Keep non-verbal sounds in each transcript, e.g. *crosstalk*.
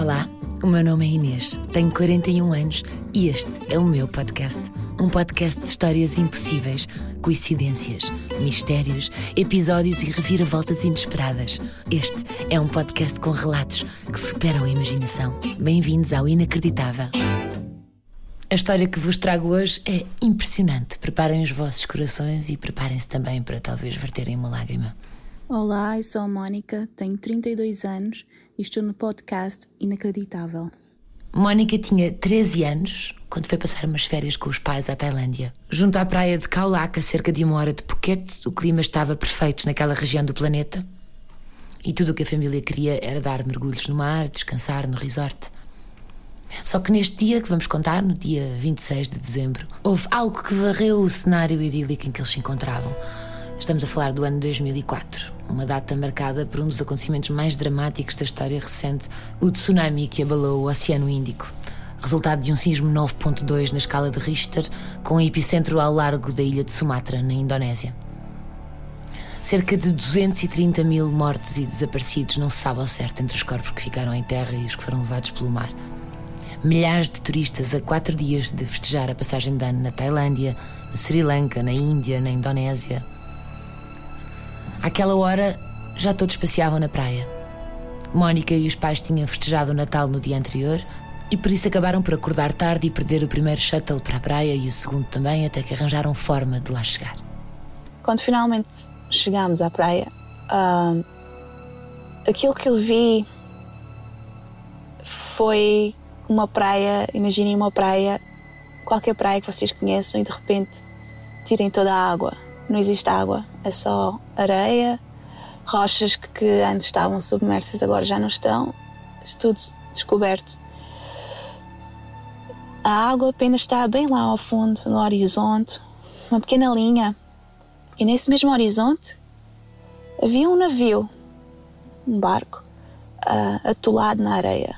Olá, o meu nome é Inês, tenho 41 anos e este é o meu podcast. Um podcast de histórias impossíveis, coincidências, mistérios, episódios e reviravoltas inesperadas. Este é um podcast com relatos que superam a imaginação. Bem-vindos ao Inacreditável. A história que vos trago hoje é impressionante. Preparem os vossos corações e preparem-se também para talvez verterem uma lágrima. Olá, eu sou a Mónica, tenho 32 anos estou no podcast Inacreditável. Mónica tinha 13 anos quando foi passar umas férias com os pais à Tailândia. Junto à praia de Khao Lak, a cerca de uma hora de Phuket, o clima estava perfeito naquela região do planeta. E tudo o que a família queria era dar mergulhos no mar, descansar no resort. Só que neste dia que vamos contar, no dia 26 de dezembro, houve algo que varreu o cenário idílico em que eles se encontravam. Estamos a falar do ano 2004, uma data marcada por um dos acontecimentos mais dramáticos da história recente, o tsunami que abalou o Oceano Índico. Resultado de um sismo 9.2 na escala de Richter, com epicentro ao largo da ilha de Sumatra, na Indonésia. Cerca de 230 mil mortos e desaparecidos não se sabe ao certo entre os corpos que ficaram em terra e os que foram levados pelo mar. Milhares de turistas a quatro dias de festejar a passagem de ano na Tailândia, no Sri Lanka, na Índia, na Indonésia. Àquela hora, já todos passeavam na praia. Mónica e os pais tinham festejado o Natal no dia anterior e por isso acabaram por acordar tarde e perder o primeiro shuttle para a praia e o segundo também, até que arranjaram forma de lá chegar. Quando finalmente chegámos à praia, uh, aquilo que eu vi foi uma praia, imaginem uma praia, qualquer praia que vocês conheçam e de repente tirem toda a água. Não existe água, é só areia, rochas que, que antes estavam submersas agora já não estão, tudo descoberto. A água apenas está bem lá ao fundo, no horizonte, uma pequena linha. E nesse mesmo horizonte havia um navio, um barco, uh, atolado na areia.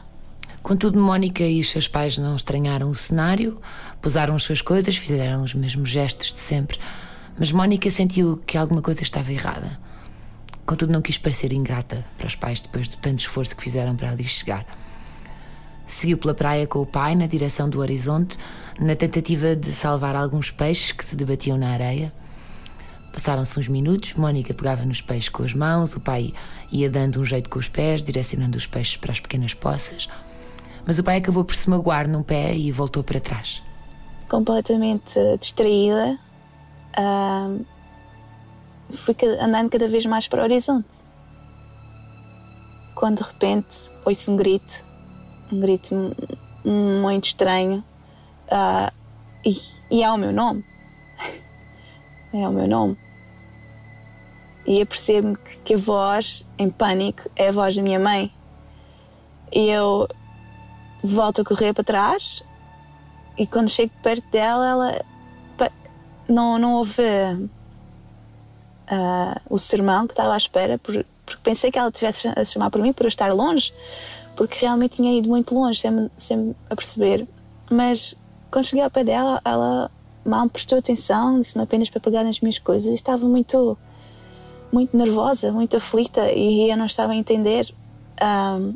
Contudo, Mónica e os seus pais não estranharam o cenário, pousaram as suas coisas, fizeram os mesmos gestos de sempre. Mas Mónica sentiu que alguma coisa estava errada. Contudo, não quis parecer ingrata para os pais depois do tanto esforço que fizeram para ali chegar. Seguiu pela praia com o pai na direção do horizonte, na tentativa de salvar alguns peixes que se debatiam na areia. Passaram-se uns minutos, Mónica pegava nos peixes com as mãos, o pai ia dando um jeito com os pés, direcionando os peixes para as pequenas poças. Mas o pai acabou por se magoar num pé e voltou para trás. Completamente distraída, uh, fui andando cada vez mais para o horizonte. Quando de repente ouço um grito, um grito muito estranho, uh, e, e é o meu nome. *laughs* é o meu nome. E eu percebo que a voz, em pânico, é a voz da minha mãe. E eu volto a correr para trás, e quando chego perto dela, ela não, não houve uh, o sermão que estava à espera, por, porque pensei que ela estivesse a chamar por mim por eu estar longe, porque realmente tinha ido muito longe, sem, sem a perceber. Mas quando cheguei ao pé dela, ela mal prestou atenção, disse-me apenas para pegar nas minhas coisas e estava muito, muito nervosa, muito aflita e eu não estava a entender. Um,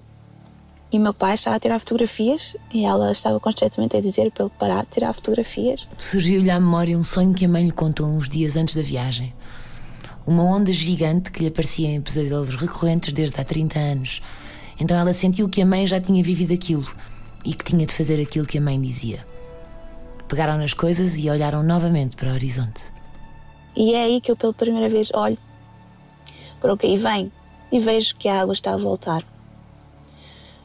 e meu pai estava a tirar fotografias e ela estava constantemente a dizer para ele parar de tirar fotografias. Surgiu-lhe à memória um sonho que a mãe lhe contou uns dias antes da viagem. Uma onda gigante que lhe aparecia em pesadelos recorrentes desde há 30 anos. Então ela sentiu que a mãe já tinha vivido aquilo e que tinha de fazer aquilo que a mãe dizia. Pegaram nas coisas e olharam novamente para o horizonte. E é aí que eu pela primeira vez olho para o que aí vem e vejo que a água está a voltar.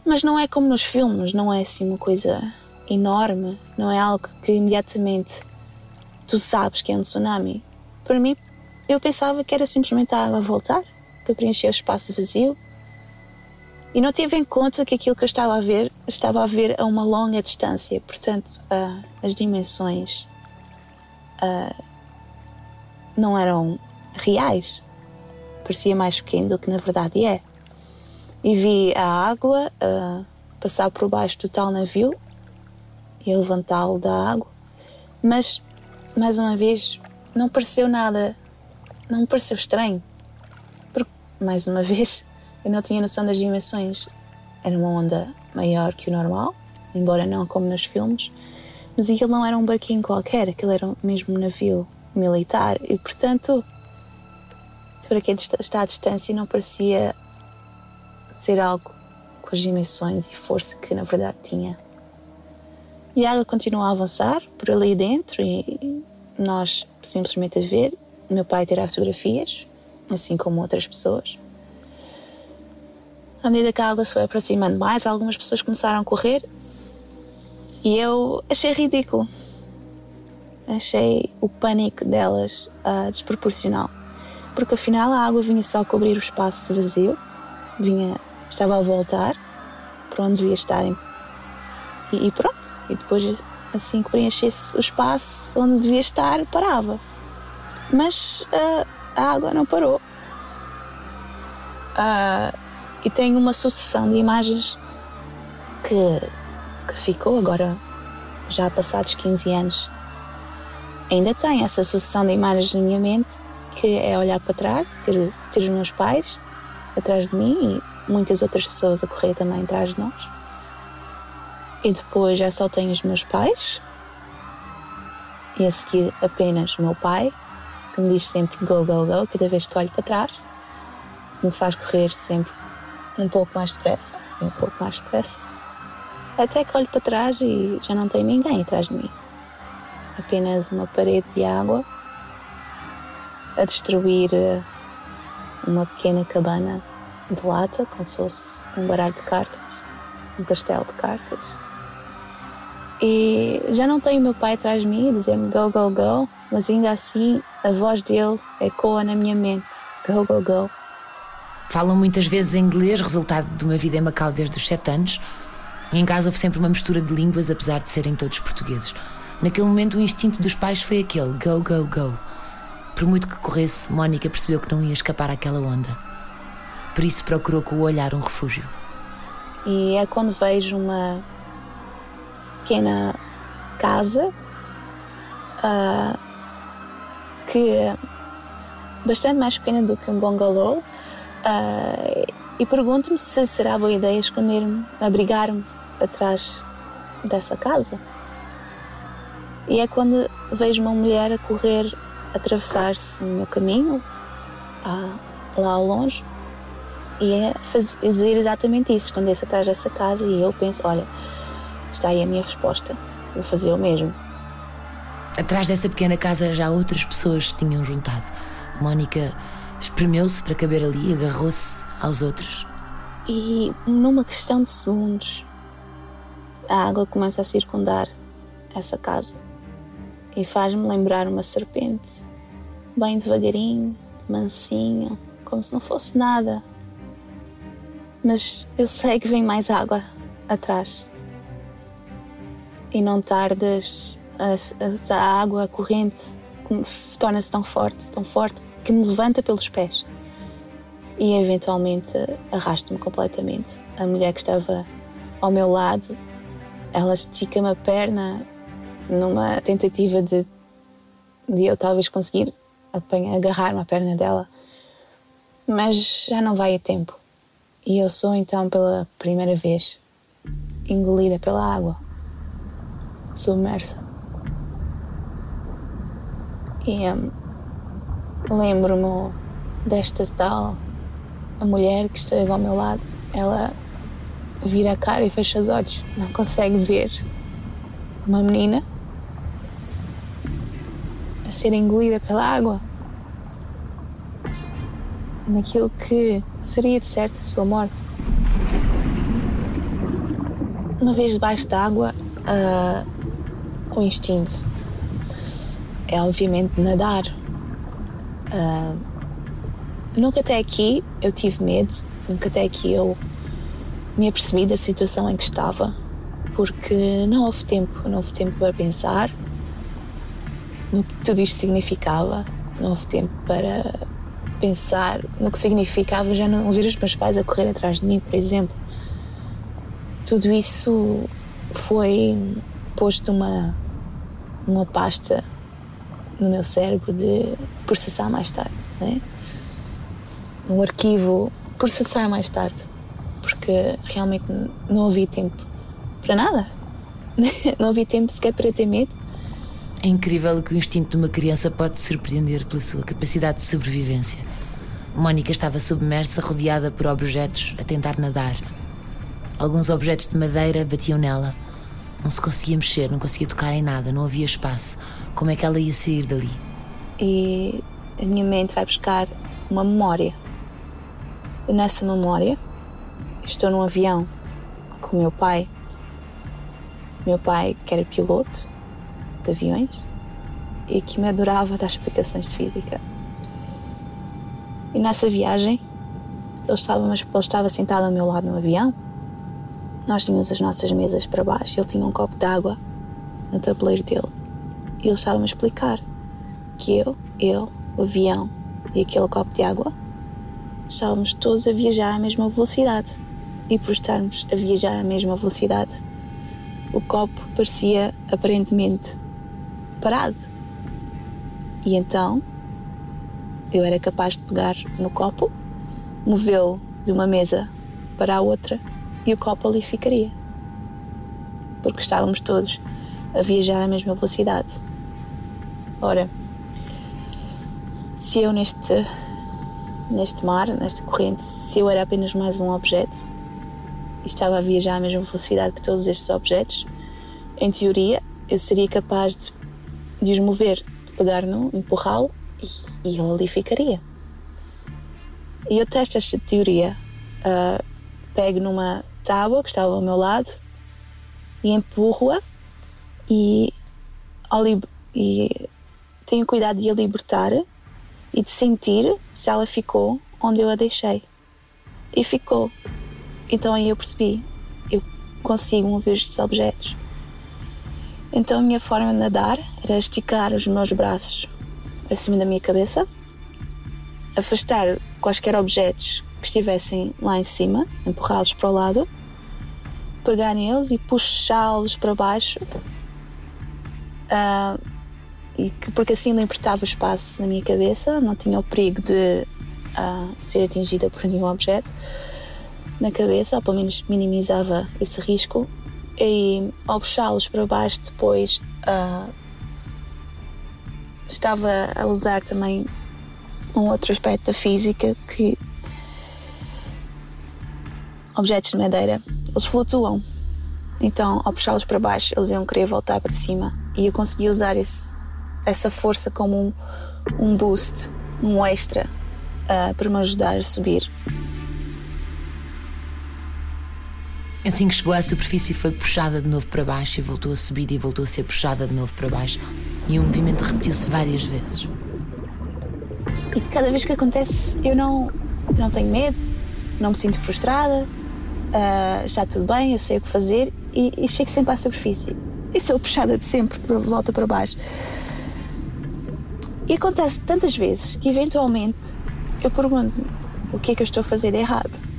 Mas não é como nos filmes, não é assim uma coisa enorme, não é algo que imediatamente tu sabes que é um tsunami. Para mim, eu pensava que era simplesmente a água voltar, que preenchia o espaço vazio. E não tive em conta que aquilo que eu estava a ver, estava a ver a uma longa distância, portanto, uh, as dimensões uh, não eram reais. Parecia mais pequeno do que na verdade é e vi a água uh, passar por baixo do tal navio e levantá-lo da água, mas mais uma vez não pareceu nada, não me pareceu estranho, porque mais uma vez eu não tinha noção das dimensões. Era uma onda maior que o normal, embora não como nos filmes, mas aquilo não era um barquinho qualquer, aquilo era mesmo um navio militar. E, portanto, para quem está à distância não parecia ser algo com as dimensões e força que na verdade tinha. E a água continuou a avançar por ali dentro e nós simplesmente a ver. Meu pai tirar fotografias, assim como outras pessoas. À medida que a água se foi aproximando mais, algumas pessoas começaram a correr e eu achei ridículo. Achei o pânico delas uh, desproporcional. Porque afinal a água vinha só cobrir o espaço vazio, vinha, estava a voltar para onde devia estar. E, e pronto. E depois, assim que preenchesse o espaço onde devia estar, parava. Mas uh, a água não parou. Uh, e tem uma sucessão de imagens que, que ficou agora, já passados 15 anos. Ainda tem essa sucessão de imagens na minha mente, que é olhar para trás, ter, ter os meus pais atrás de mim e muitas outras pessoas a correr também atrás de nós. E depois já só tenho os meus pais, e a seguir apenas o meu pai, que me diz sempre go, go, go, cada vez que olho para trás, que me faz correr sempre um pouco mais depressa, um pouco mais depressa, até que olho para trás e já não tem ninguém atrás de mim. Apenas uma parede de água a destruir eh, uma pequena cabana de lata, como se fosse um baralho de cartas, um castelo de cartas. E já não tenho meu pai atrás de mim a dizer-me go, go, go, mas ainda assim a voz dele ecoa na minha mente: go, go, go. Falam muitas vezes inglês, resultado de uma vida em Macau desde os 7 anos. Em casa houve sempre uma mistura de línguas, apesar de serem todos portugueses. Naquele momento, o instinto dos pais foi aquele: go, go, go. Por muito que corresse, Mónica percebeu que não ia escapar àquela onda. Por isso procurou com o olhar um refúgio. E é quando vejo uma pequena casa uh, que é bastante mais pequena do que um bungalow uh, e pergunto-me se será boa ideia esconder-me, abrigar-me atrás dessa casa. E é quando vejo uma mulher a correr, atravessar-se no meu caminho, uh, lá ao longe, e é fazer exatamente isso, esconder-se atrás dessa casa e eu penso, olha, Está aí a minha resposta. Vou fazer o mesmo. Atrás dessa pequena casa já outras pessoas se tinham juntado. Mónica espremeu-se para caber ali, agarrou-se aos outros. E numa questão de segundos, a água começa a circundar essa casa e faz-me lembrar uma serpente, bem devagarinho, mansinho, como se não fosse nada. Mas eu sei que vem mais água atrás e não tardas a, a água, a corrente torna-se tão forte, tão forte que me levanta pelos pés e eventualmente arrasta-me completamente. A mulher que estava ao meu lado, ela estica-me a perna numa tentativa de, de eu talvez conseguir agarrar-me à perna dela, mas já não vai a tempo. E eu sou então pela primeira vez engolida pela água. Submersa. E um, lembro-me desta tal, a mulher que esteve ao meu lado, ela vira a cara e fecha os olhos, não consegue ver uma menina a ser engolida pela água naquilo que seria de certo a sua morte. Uma vez debaixo da água, uh, o instinto é obviamente nadar. Uh, nunca até aqui eu tive medo, nunca até aqui eu me apercebi da situação em que estava, porque não houve tempo, não houve tempo para pensar no que tudo isto significava, não houve tempo para pensar no que significava já não ver os meus pais a correr atrás de mim, por exemplo. Tudo isso foi posto uma uma pasta no meu cérebro de processar mais tarde, né? um arquivo processar mais tarde. porque realmente não havia tempo para nada. *laughs* não havia tempo sequer para ter medo. É incrível que o instinto de uma criança pode surpreender pela sua capacidade de sobrevivência. Mónica estava submersa, rodeada por objetos, a tentar nadar. Alguns objetos de madeira batiam nela. Não se conseguia mexer, não conseguia tocar em nada, não havia espaço. Como é que ela ia sair dali? E a minha mente vai buscar uma memória. E nessa memória, estou num avião com o meu pai. Meu pai, que era piloto de aviões e que me adorava dar explicações de física. E nessa viagem, ele estava, ele estava sentado ao meu lado no avião. Nós tínhamos as nossas mesas para baixo. Ele tinha um copo de água no tabuleiro dele. E ele estava-me a explicar que eu, ele, o avião e aquele copo de água estávamos todos a viajar à mesma velocidade. E por estarmos a viajar à mesma velocidade, o copo parecia aparentemente parado. E então eu era capaz de pegar no copo, movê-lo de uma mesa para a outra e o copo ali ficaria. Porque estávamos todos a viajar à mesma velocidade. Ora, se eu neste, neste mar, nesta corrente, se eu era apenas mais um objeto e estava a viajar à mesma velocidade que todos estes objetos, em teoria eu seria capaz de, de os mover, de pegar no, empurrá-lo e, e ele ali ficaria. E eu testo esta teoria. Uh, pego numa tábua que estava ao meu lado e empurro-a e, e tenho cuidado de a libertar e de sentir se ela ficou onde eu a deixei. E ficou. Então aí eu percebi, eu consigo mover estes objetos. Então a minha forma de nadar era esticar os meus braços acima da minha cabeça, afastar quaisquer objetos que estivessem lá em cima, empurrá-los para o lado, pegar neles e puxá-los para baixo, uh, e que, porque assim libertava o espaço na minha cabeça, não tinha o perigo de uh, ser atingida por nenhum objeto na cabeça, ou pelo menos minimizava esse risco. E ao puxá-los para baixo, depois uh, estava a usar também um outro aspecto da física que objetos de madeira eles flutuam. Então ao puxá-los para baixo eles iam querer voltar para cima. E eu consegui usar esse, essa força como um, um boost um extra uh, para me ajudar a subir Assim que chegou à superfície foi puxada de novo para baixo e voltou a subir e voltou a ser puxada de novo para baixo e o movimento repetiu-se várias vezes. E cada vez que acontece, eu não, não tenho medo, não me sinto frustrada, uh, está tudo bem, eu sei o que fazer e, e chego sempre à superfície. E sou puxada de sempre, de volta para baixo. E acontece tantas vezes que, eventualmente, eu pergunto-me o que é que eu estou a fazer de errado.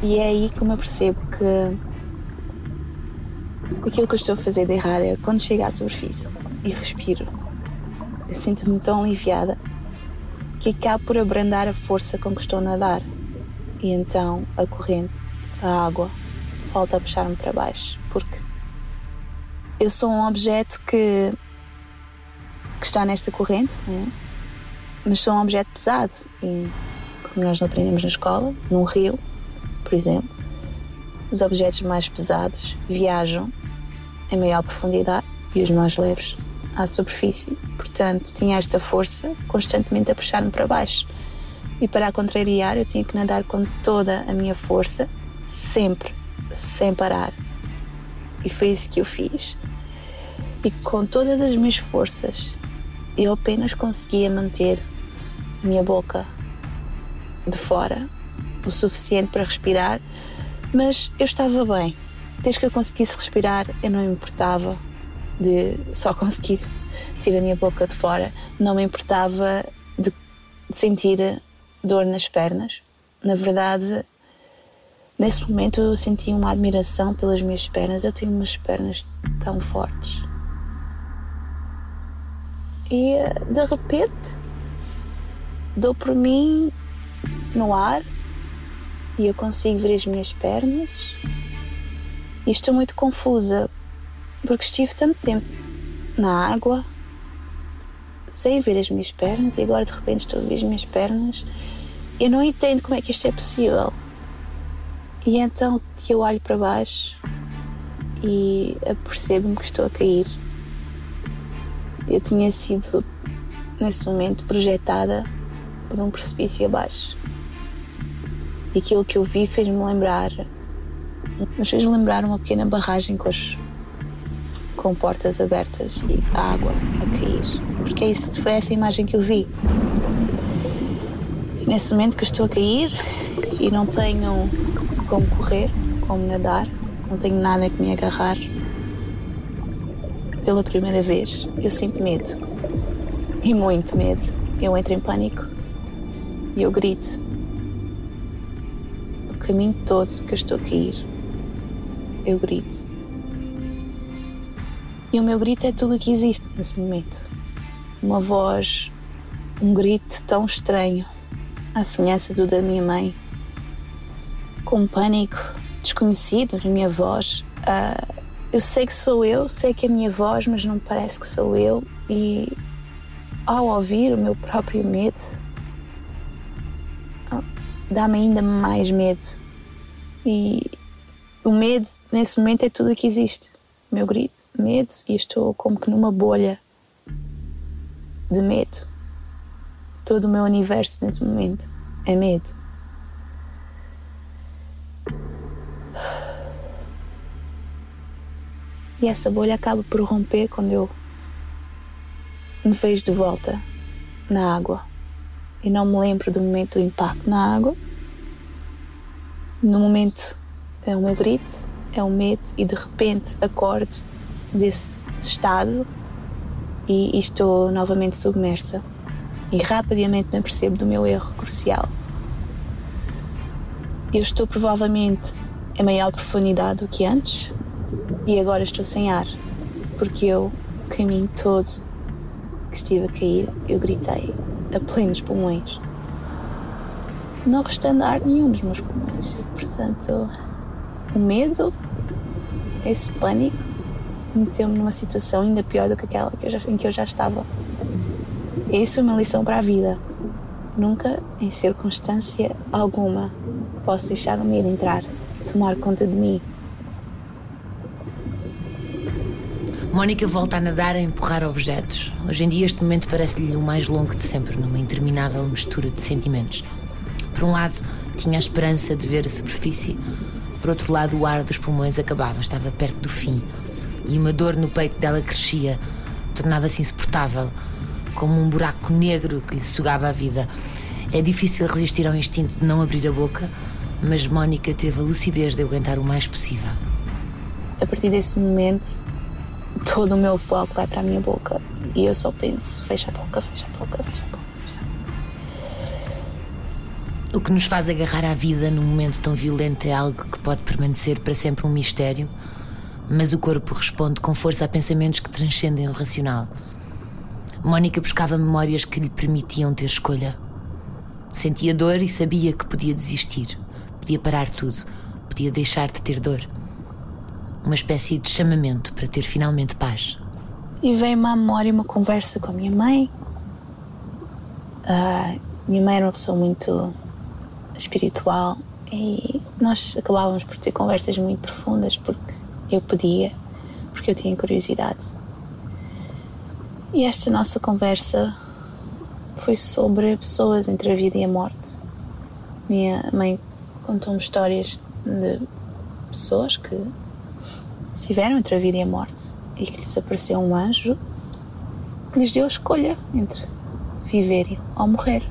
E é aí que eu percebo que aquilo que eu estou a fazer de errado é quando chego à superfície e respiro. Eu sinto-me tão aliviada que acabo por abrandar a força com que estou a nadar. E então a corrente, a água, volta a puxar-me para baixo. Porque eu sou um objeto que, que está nesta corrente, né? mas sou um objeto pesado. E como nós aprendemos na escola, num rio, por exemplo, os objetos mais pesados viajam em maior profundidade e os mais leves à superfície. Portanto, tinha esta força constantemente a puxar-me para baixo. E para a contrariar, eu tinha que nadar com toda a minha força, sempre, sem parar. E foi isso que eu fiz. E com todas as minhas forças, eu apenas conseguia manter a minha boca de fora, o suficiente para respirar, mas eu estava bem. Desde que eu conseguisse respirar, eu não me importava de só conseguir tirar a minha boca de fora, não me importava de sentir dor nas pernas. Na verdade, nesse momento eu senti uma admiração pelas minhas pernas. Eu tenho umas pernas tão fortes. E de repente dou por mim no ar e eu consigo ver as minhas pernas e estou muito confusa porque estive tanto tempo na água sem ver as minhas pernas e agora de repente estou a ver as minhas pernas. Eu não entendo como é que isto é possível. E então que eu olho para baixo e apercebo-me que estou a cair. Eu tinha sido, nesse momento, projetada por um precipício abaixo. E aquilo que eu vi fez-me lembrar, mas fez-me lembrar uma pequena barragem com, os, com portas abertas e a água a cair. Porque é isso, foi essa imagem que eu vi. Nesse momento que estou a cair e não tenho como correr, como nadar, não tenho nada que me agarrar. Pela primeira vez, eu sinto medo. E muito medo. Eu entro em pânico e eu grito. Caminho todo que eu estou a cair, eu grito. E o meu grito é tudo o que existe nesse momento. Uma voz, um grito tão estranho, à semelhança do da minha mãe. Com pânico, desconhecido na minha voz. Uh, eu sei que sou eu, sei que é a minha voz, mas não parece que sou eu. E ao ouvir o meu próprio medo, dá-me ainda mais medo. E o medo, nesse momento, é tudo o que existe. O meu grito, medo, e estou como que numa bolha de medo. Todo o meu universo nesse momento é medo. E essa bolha acaba por romper quando eu me vejo de volta na água. E não me lembro do momento do impacto na água. No momento é o meu grito, é o medo, e de repente acordo desse estado e, e estou novamente submersa. E rapidamente me apercebo do meu erro crucial. Eu estou provavelmente em maior profundidade do que antes, e agora estou sem ar, porque eu, o caminho todo que estive a cair, eu gritei a plenos pulmões, não restando ar nenhum nos meus pulmões. Portanto, o medo, esse pânico, meteu-me numa situação ainda pior do que aquela que já, em que eu já estava. Isso é uma lição para a vida. Nunca, em circunstância alguma, posso deixar o medo entrar e tomar conta de mim. Mónica volta a nadar a empurrar objetos. Hoje em dia, este momento parece-lhe o mais longo de sempre, numa interminável mistura de sentimentos. Por um lado, tinha a esperança de ver a superfície, por outro lado, o ar dos pulmões acabava, estava perto do fim. E uma dor no peito dela crescia, tornava-se insuportável, como um buraco negro que lhe sugava a vida. É difícil resistir ao instinto de não abrir a boca, mas Mónica teve a lucidez de aguentar o mais possível. A partir desse momento, todo o meu foco vai para a minha boca e eu só penso: fecha a boca, fecha a boca, fecha a boca. O que nos faz agarrar à vida num momento tão violento é algo que pode permanecer para sempre um mistério, mas o corpo responde com força a pensamentos que transcendem o racional. Mónica buscava memórias que lhe permitiam ter escolha. Sentia dor e sabia que podia desistir, podia parar tudo, podia deixar de ter dor uma espécie de chamamento para ter finalmente paz. E veio-me à memória uma conversa com a minha mãe. Uh, minha mãe era uma pessoa muito espiritual e nós acabávamos por ter conversas muito profundas porque eu podia, porque eu tinha curiosidade. E esta nossa conversa foi sobre pessoas entre a vida e a morte. Minha mãe contou-me histórias de pessoas que estiveram entre a vida e a morte e que lhes apareceu um anjo que lhes deu a escolha entre viver ou morrer.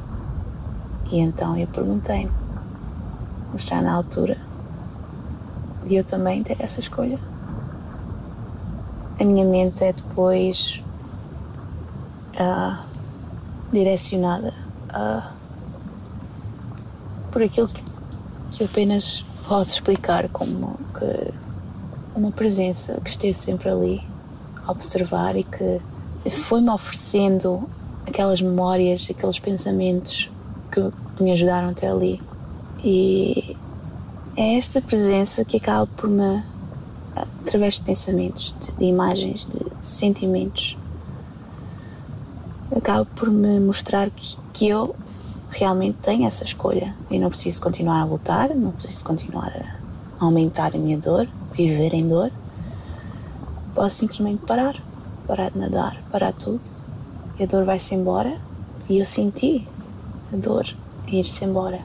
E então eu perguntei-me: está na altura de eu também ter essa escolha? A minha mente é depois uh, direcionada uh, por aquilo que, que apenas posso explicar como que uma presença que esteve sempre ali a observar e que foi-me oferecendo aquelas memórias, aqueles pensamentos que me ajudaram até ali. E é esta presença que acaba por me, através de pensamentos, de, de imagens, de sentimentos, acaba por me mostrar que, que eu realmente tenho essa escolha e não preciso continuar a lutar, não preciso continuar a aumentar a minha dor, viver em dor. Posso simplesmente parar, parar de nadar, parar tudo e a dor vai-se embora e eu senti a dor ir-se embora.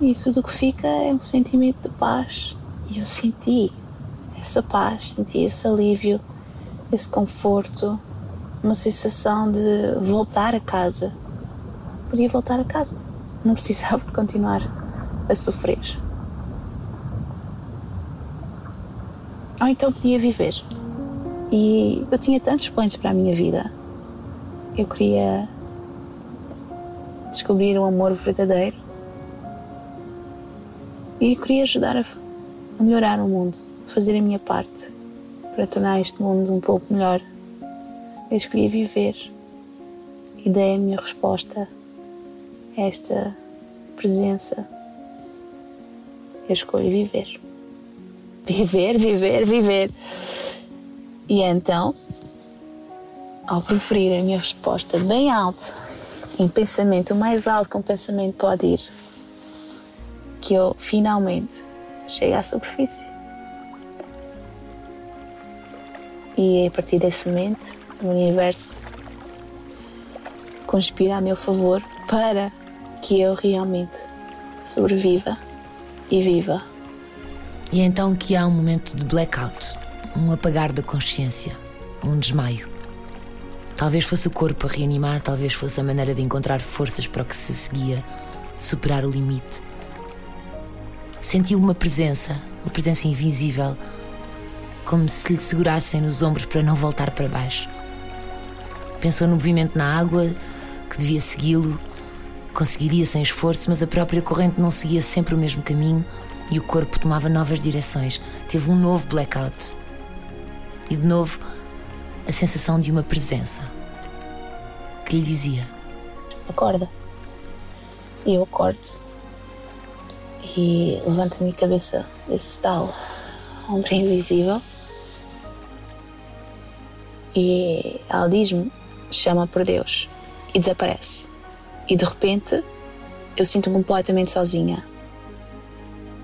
E tudo o que fica é um sentimento de paz. E eu senti essa paz, senti esse alívio, esse conforto, uma sensação de voltar a casa. Podia voltar a casa. Não precisava de continuar a sofrer. Ou então podia viver. E eu tinha tantos planos para a minha vida. Eu queria descobrir um amor verdadeiro e queria ajudar a, melhorar o mundo, fazer a minha parte para tornar este mundo um pouco melhor. Eu escolhi viver e dei a minha resposta a esta presença. Eu escolho viver. Viver, viver, viver. E então, ao preferir a minha resposta bem alto, em pensamento, o mais alto que um pensamento pode ir, que eu finalmente chegue à superfície. E a partir desse momento, o universo conspira a meu favor para que eu realmente sobreviva e viva. E é então que há um momento de blackout, um apagar da consciência, um desmaio. Talvez fosse o corpo a reanimar, talvez fosse a maneira de encontrar forças para o que se seguia, de superar o limite sentiu uma presença, uma presença invisível, como se lhe segurassem nos ombros para não voltar para baixo. Pensou no movimento na água, que devia segui-lo, conseguiria sem esforço, mas a própria corrente não seguia sempre o mesmo caminho e o corpo tomava novas direções. Teve um novo blackout. E de novo, a sensação de uma presença que lhe dizia: Acorda. E eu acordo e levanto a minha cabeça desse tal ombro invisível e ela diz-me, chama por Deus e desaparece. E de repente eu sinto-me completamente sozinha.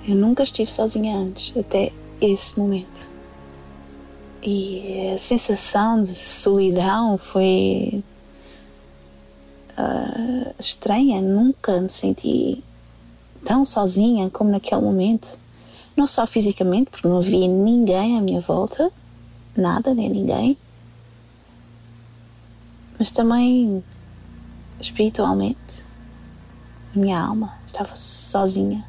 Eu nunca estive sozinha antes, até esse momento. E a sensação de solidão foi uh, estranha. Nunca me senti tão sozinha como naquele momento. Não só fisicamente, porque não havia ninguém à minha volta, nada, nem ninguém, mas também espiritualmente. A minha alma estava sozinha,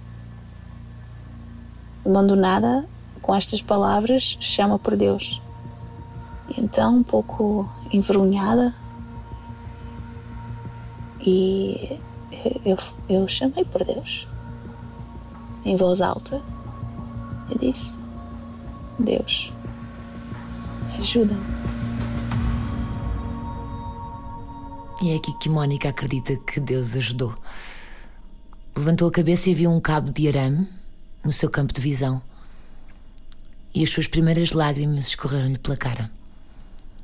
abandonada com estas palavras: chama por Deus. E então, um pouco envergonhada, e eu, eu chamei por Deus em voz alta. Eu disse: Deus, ajuda-me. E é aqui que Mónica acredita que Deus ajudou. Levantou a cabeça e viu um cabo de arame no seu campo de visão. E as suas primeiras lágrimas escorreram-lhe pela cara.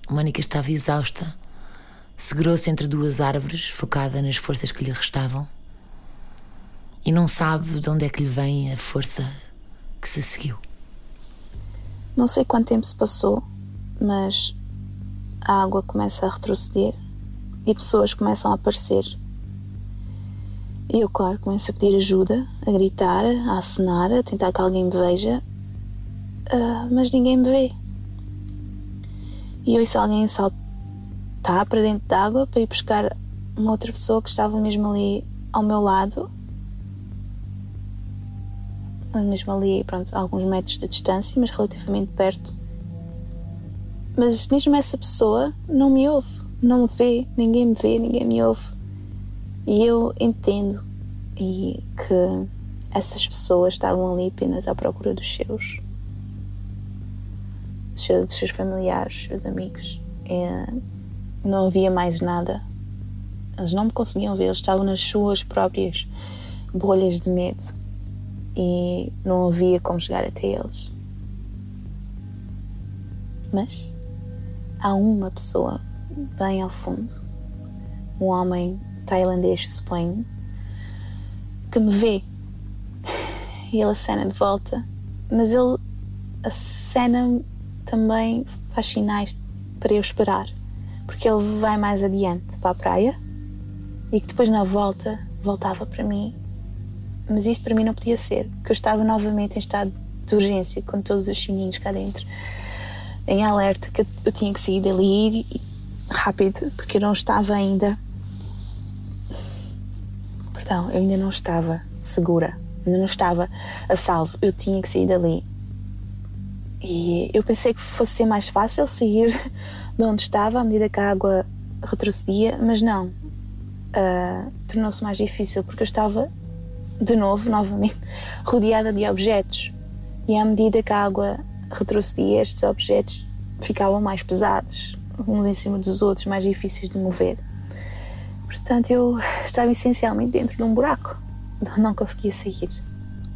Mónica estava exausta, segurou-se entre duas árvores, focada nas forças que lhe restavam e não sabe de onde é que lhe vem a força que se seguiu. Não sei quanto tempo se passou, mas a água começa a retroceder e pessoas começam a aparecer. E eu, claro, começo a pedir ajuda, a gritar, a acenar, a tentar que alguém me veja, uh, mas ninguém me vê. E ouço alguém saltar para dentro d'água para ir buscar uma outra pessoa que estava mesmo ali ao meu lado mesmo ali, pronto, a alguns metros de distância, mas relativamente perto. Mas mesmo essa pessoa não me ouve, não me vê, ninguém me vê, ninguém me ouve. E eu entendo e que essas pessoas estavam ali apenas à procura dos seus, dos seus familiares, dos seus amigos. E não havia mais nada. Eles não me conseguiam ver, eles estavam nas suas próprias bolhas de medo e não havia como chegar até eles. Mas há uma pessoa bem ao fundo, um homem tailandês, suponho, que me vê e ele acena de volta, mas ele acena também faz sinais para eu esperar, porque ele vai mais adiante para a praia e que depois na volta voltava para mim. Mas isto para mim não podia ser, porque eu estava novamente em estado de urgência, com todos os sininhos cá dentro, em alerta, que eu, eu tinha que sair dali e, rápido, porque eu não estava ainda. Perdão, eu ainda não estava segura, ainda não estava a salvo, eu tinha que sair dali. E eu pensei que fosse ser mais fácil sair de onde estava à medida que a água retrocedia, mas não, uh, tornou-se mais difícil porque eu estava, de novo, *laughs* novamente, rodeada de objetos. E à medida que a água retrocedia, estes objetos ficavam mais pesados, uns em cima dos outros, mais difíceis de mover. Portanto, eu estava essencialmente dentro de um buraco. Não conseguia sair.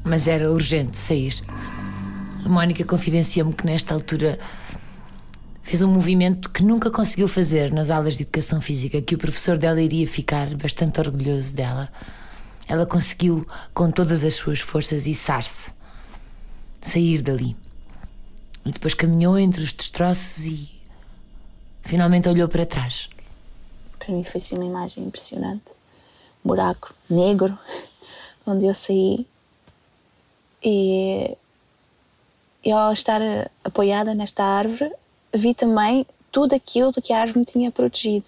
Mas era urgente sair. A Mónica confidencia-me que nesta altura fez um movimento que nunca conseguiu fazer nas aulas de educação física, que o professor dela iria ficar bastante orgulhoso dela. Ela conseguiu, com todas as suas forças, içar-se, sair dali. E depois caminhou entre os destroços e finalmente olhou para trás. Para mim foi assim uma imagem impressionante. Um buraco negro, *laughs* onde eu saí. E, e ao estar apoiada nesta árvore, vi também tudo aquilo que a árvore me tinha protegido,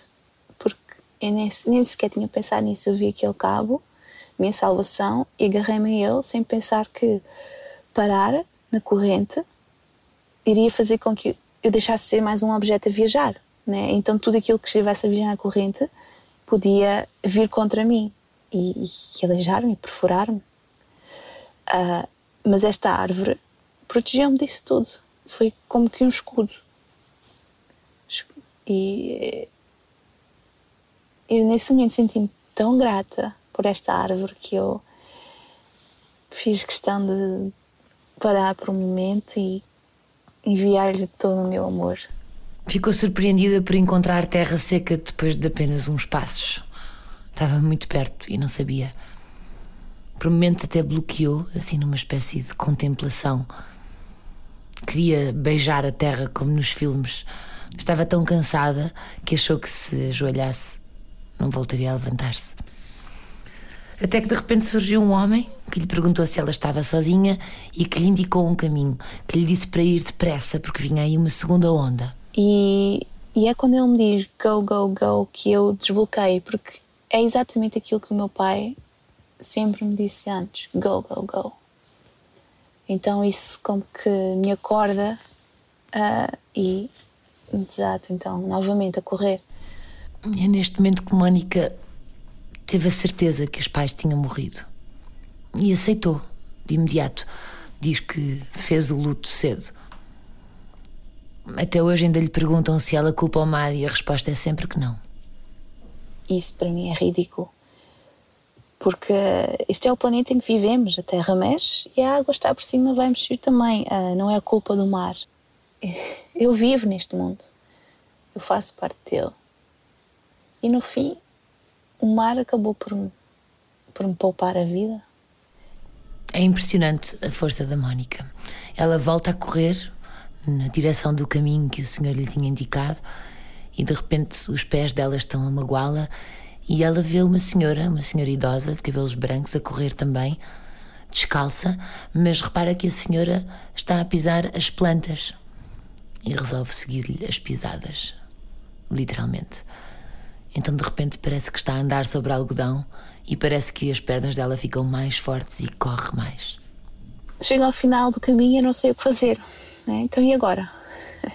porque eu nem, nem sequer tinha pensado nisso. Eu vi aquele cabo, minha salvação, e agarrei-me a ele sem pensar que parar na corrente iria fazer com que eu deixasse de ser mais um objeto a viajar. Né? Então tudo aquilo que estivesse a viajar na corrente podia vir contra mim e, e aleijar-me, perfurar-me. Uh, mas esta árvore protegeu-me disso tudo. Foi como que um escudo. E, e nesse momento senti-me tão grata por esta árvore que eu fiz questão de parar por um momento e enviar-lhe todo o meu amor. Ficou surpreendida por encontrar terra seca depois de apenas uns passos. Estava muito perto e não sabia. Por momentos até bloqueou, assim numa espécie de contemplação. Queria beijar a terra como nos filmes, Estava tão cansada que achou que se ajoelhasse não voltaria a levantar-se. Até que de repente surgiu um homem que lhe perguntou se ela estava sozinha e que lhe indicou um caminho, que lhe disse para ir depressa porque vinha aí uma segunda onda. E, e é quando ele me diz go, go, go que eu desbloqueio, porque é exatamente aquilo que o meu pai sempre me disse antes: go, go, go. Então isso como que me acorda uh, e Exato, então, novamente a correr. É neste momento que Mónica teve a certeza que os pais tinham morrido e aceitou de imediato. Diz que fez o luto cedo. Até hoje ainda lhe perguntam se ela culpa o mar e a resposta é sempre que não. Isso para mim é ridículo. Porque este é o planeta em que vivemos, a Terra mexe e a água está por cima, vai mexer também. Ah, não é a culpa do mar. *laughs* Eu vivo neste mundo. Eu faço parte dele. E no fim, o mar acabou por me, por me poupar a vida. É impressionante a força da Mónica. Ela volta a correr na direção do caminho que o senhor lhe tinha indicado e de repente os pés dela estão a magoá-la e ela vê uma senhora, uma senhora idosa de cabelos brancos a correr também, descalça, mas repara que a senhora está a pisar as plantas e resolve seguir-lhe as pisadas, literalmente. Então de repente parece que está a andar sobre algodão e parece que as pernas dela ficam mais fortes e corre mais. Chego ao final do caminho e não sei o que fazer. Né? Então e agora? *laughs*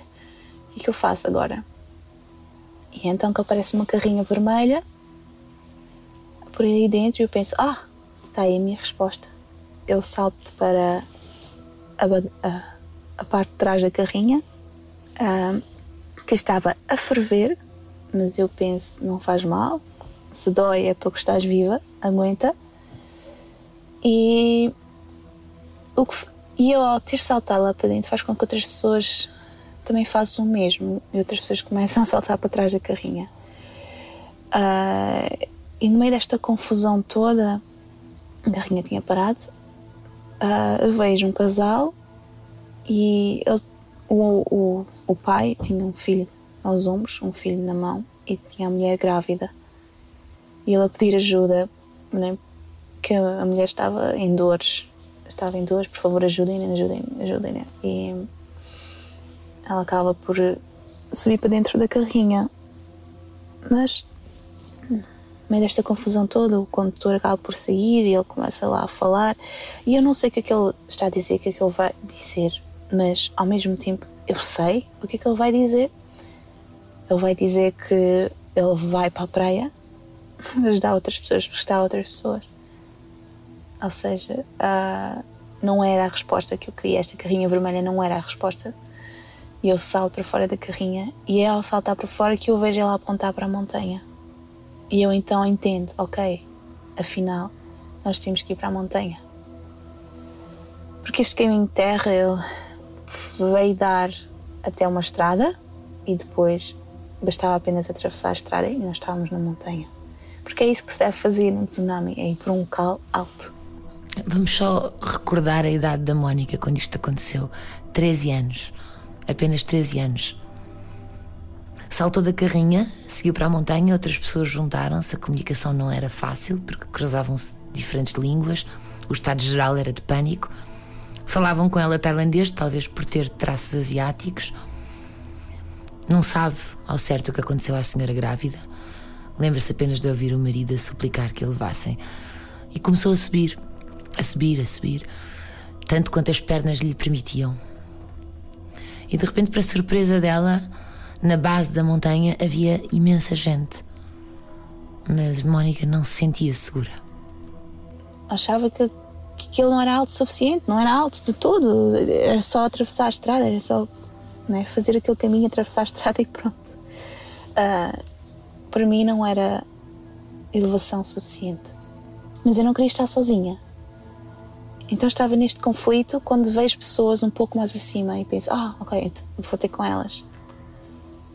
O que, é eu faço agora? E então que aparece uma carrinha vermelha por aí dentro e eu penso, ah, está aí a minha resposta. Eu salto para a, a, a parte de trás da carrinha uh, que estava a ferver, mas eu penso, não faz mal, se dói é porque estás viva, aguenta. E o que, e eu, ao ter saltado lá para dentro, faz com que outras pessoas também façam o mesmo e outras pessoas começam a saltar para trás da carrinha. Uh, e no meio desta confusão toda, a carrinha tinha parado. Uh, vejo um casal e ele, o, o, o pai tinha um filho aos ombros, um filho na mão e tinha a mulher grávida. E ele a pedir ajuda, né, que a mulher estava em dores. Estava em dores, por favor, ajudem-me, ajudem-me, ajudem-me. E ela acaba por subir para dentro da carrinha. Mas, no meio desta confusão toda, o condutor acaba por sair e ele começa lá a falar. E eu não sei o que é que ele está a dizer, o que é que ele vai dizer, mas ao mesmo tempo eu sei o que é que ele vai dizer. Ele vai dizer que ele vai para a praia *laughs* ajudar outras pessoas, prestar outras pessoas. Ou seja, uh, não era a resposta que eu queria. Esta carrinha vermelha não era a resposta. E eu salto para fora da carrinha e é ao saltar para fora que eu vejo ela apontar para a montanha. E eu então entendo, ok, afinal, nós temos que ir para a montanha. Porque este caminho de terra ele veio dar até uma estrada e depois bastava apenas atravessar a estrada e nós estávamos na montanha. Porque é isso que se deve fazer num tsunami, é ir para um local alto. Vamos só recordar a idade da Mónica quando isto aconteceu. 13 anos. Apenas 13 anos. Saltou da carrinha, seguiu para a montanha, outras pessoas juntaram-se. A comunicação não era fácil porque cruzavam-se diferentes línguas. O estado geral era de pânico. Falavam com ela tailandês, talvez por ter traços asiáticos. Não sabe ao certo o que aconteceu à senhora grávida. Lembra-se apenas de ouvir o marido a suplicar que a levassem. E começou a subir, a subir, a subir, tanto quanto as pernas lhe permitiam. E de repente, para surpresa dela, na base da montanha havia imensa gente. Mas Mónica não se sentia segura. Achava que, que aquilo não era alto o suficiente, não era alto de todo. Era só atravessar a estrada, era só né, fazer aquele caminho, atravessar a estrada e pronto. Uh, para mim não era elevação suficiente. Mas eu não queria estar sozinha. Então estava neste conflito quando vejo pessoas um pouco mais acima e penso, ah, ok, então vou ter com elas.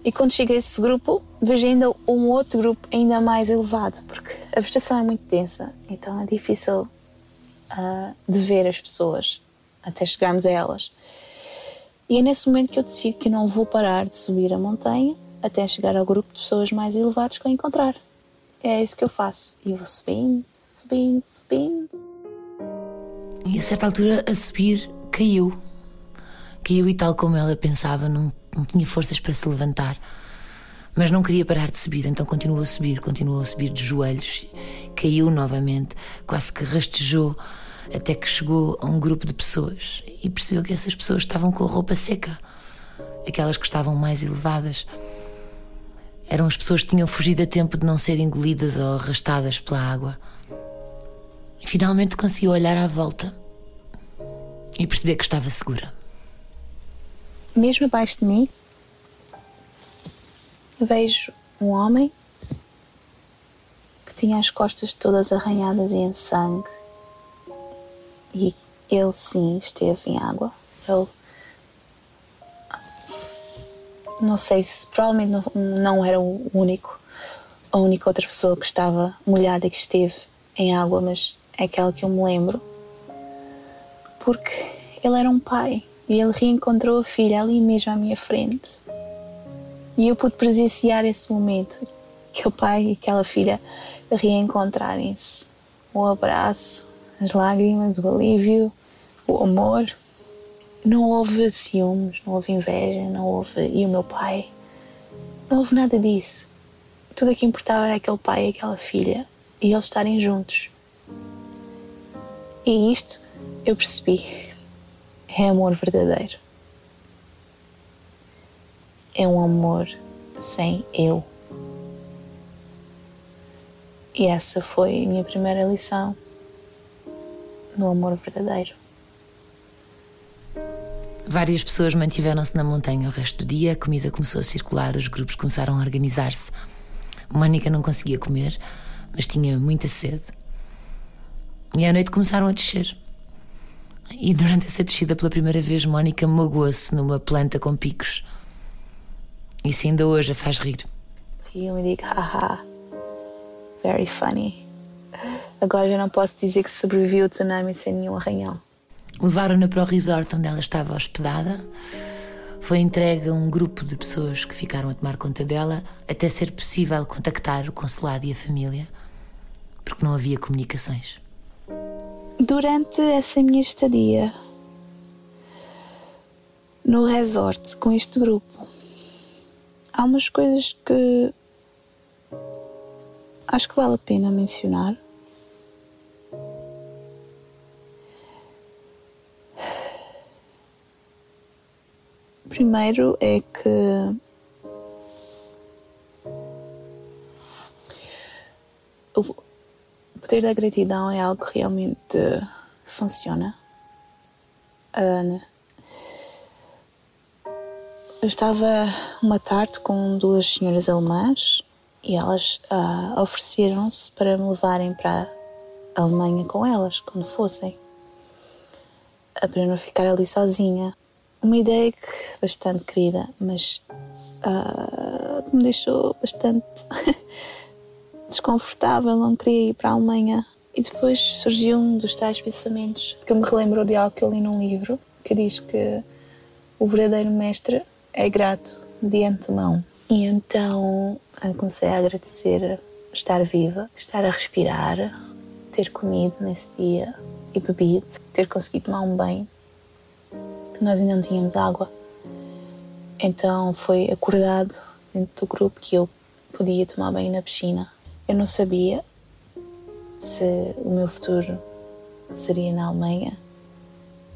E quando chego a esse grupo, vejo ainda um outro grupo ainda mais elevado, porque a vegetação é muito densa, então é difícil uh, de ver as pessoas até chegarmos a elas. E é nesse momento que eu decido que não vou parar de subir a montanha até chegar ao grupo de pessoas mais elevados que eu encontrar. É isso que eu faço. E vou subindo, subindo, subindo. E a certa altura, a subir, caiu. Caiu e, tal como ela pensava, não, não tinha forças para se levantar. Mas não queria parar de subir, então continuou a subir, continuou a subir de joelhos. Caiu novamente, quase que rastejou, até que chegou a um grupo de pessoas e percebeu que essas pessoas estavam com a roupa seca, aquelas que estavam mais elevadas. Eram as pessoas que tinham fugido a tempo de não serem engolidas ou arrastadas pela água. Finalmente conseguiu olhar à volta e perceber que estava segura. Mesmo abaixo de mim, vejo um homem que tinha as costas todas arranhadas e em sangue. E ele sim esteve em água. Ele não sei se provavelmente não, não era o único, a única outra pessoa que estava molhada e que esteve em água, mas aquela que eu me lembro. Porque ele era um pai e ele reencontrou a filha ali mesmo à minha frente. E eu pude presenciar esse momento, que o pai e aquela filha reencontrarem-se. O abraço, as lágrimas, o alívio, o amor. Não houve ciúmes, não houve inveja, não houve. E o meu pai? Não houve nada disso. Tudo o que importava era aquele pai e aquela filha e eles estarem juntos. E isto eu percebi. É amor verdadeiro. É um amor sem eu. E essa foi a minha primeira lição no amor verdadeiro. Várias pessoas mantiveram-se na montanha o resto do dia, a comida começou a circular, os grupos começaram a organizar-se. Mónica não conseguia comer, mas tinha muita sede. E à noite começaram a descer. E durante essa descida, pela primeira vez, Mónica magoou-se numa planta com picos. Isso ainda hoje a faz rir. Rio e digo, haha, very funny. Agora já não posso dizer que sobrevivi ao tsunami sem nenhum arranhão. Levaram-na para o resort onde ela estava hospedada. Foi entregue a um grupo de pessoas que ficaram a tomar conta dela até ser possível contactar o consulado e a família, porque não havia comunicações. Durante essa minha estadia no resort com este grupo, há umas coisas que acho que vale a pena mencionar. Primeiro é que poder da gratidão é algo que realmente funciona. Uh, eu estava uma tarde com duas senhoras alemãs e elas uh, ofereceram-se para me levarem para a Alemanha com elas, quando fossem, para eu não ficar ali sozinha. Uma ideia que bastante querida, mas uh, que me deixou bastante *laughs* desconfortável, não queria ir para a Alemanha. E depois surgiu um dos tais pensamentos que me relembrou de algo que eu li num livro, que diz que o verdadeiro mestre é grato de antemão. E então comecei a agradecer estar viva, estar a respirar, ter comido nesse dia e bebido, ter conseguido tomar um banho que nós ainda não tínhamos água. Então foi acordado dentro do grupo que eu podia tomar banho na piscina. Eu não sabia se o meu futuro seria na Alemanha.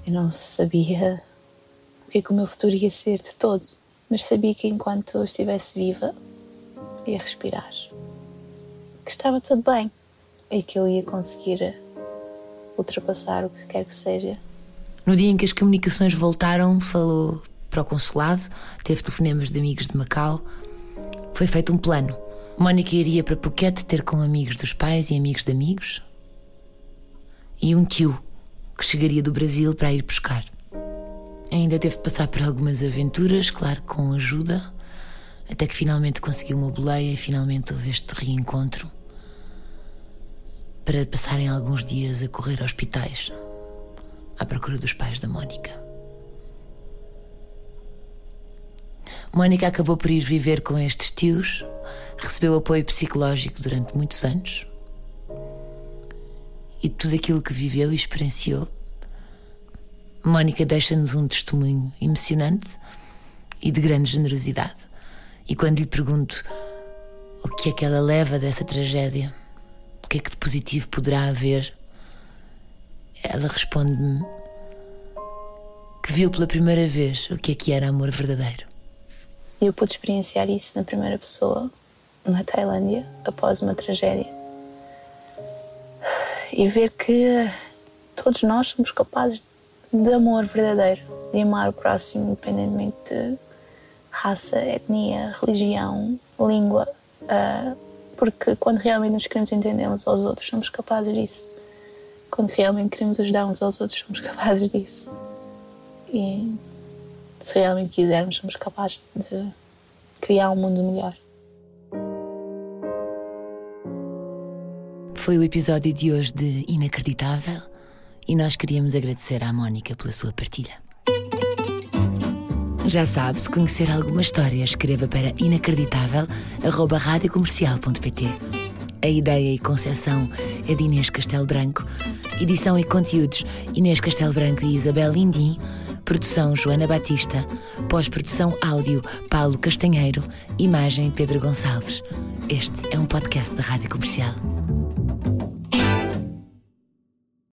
Eu não sabia o que é que o meu futuro ia ser de todo, mas sabia que enquanto eu estivesse viva, ia respirar, que estava tudo bem e que eu ia conseguir ultrapassar o que quer que seja no dia em que as comunicações voltaram, falou para o consulado, teve telefonemas de amigos de Macau. Foi feito um plano. Mónica iria para Phuket ter com amigos dos pais e amigos de amigos. E um tio que chegaria do Brasil para ir buscar. Ainda teve que passar por algumas aventuras, claro, com ajuda, até que finalmente conseguiu uma boleia e finalmente houve este reencontro para passarem alguns dias a correr hospitais à procura dos pais da Mónica. Mónica acabou por ir viver com estes tios, recebeu apoio psicológico durante muitos anos e tudo aquilo que viveu e experienciou. Mónica deixa-nos um testemunho emocionante e de grande generosidade. E quando lhe pergunto o que é que ela leva dessa tragédia, o que é que de positivo poderá haver ela responde-me que viu pela primeira vez o que é que era amor verdadeiro. Eu pude experienciar isso na primeira pessoa, na Tailândia, após uma tragédia. E ver que todos nós somos capazes de amor verdadeiro, de amar o próximo, independentemente de raça, etnia, religião, língua. Uh, porque quando realmente nos queremos entender uns aos outros, somos capazes disso quando realmente queremos ajudar uns aos outros, somos capazes disso. E se realmente quisermos, somos capazes de criar um mundo melhor. Foi o episódio de hoje de Inacreditável e nós queríamos agradecer à Mónica pela sua partilha. Já sabe, se conhecer alguma história, escreva para inacreditável.radiocomercial.pt. A ideia e concepção é de Inês Castelo Branco Edição e conteúdos Inês Castelo Branco e Isabel Lindim. Produção Joana Batista. Pós-produção áudio Paulo Castanheiro. Imagem Pedro Gonçalves. Este é um podcast da Rádio Comercial.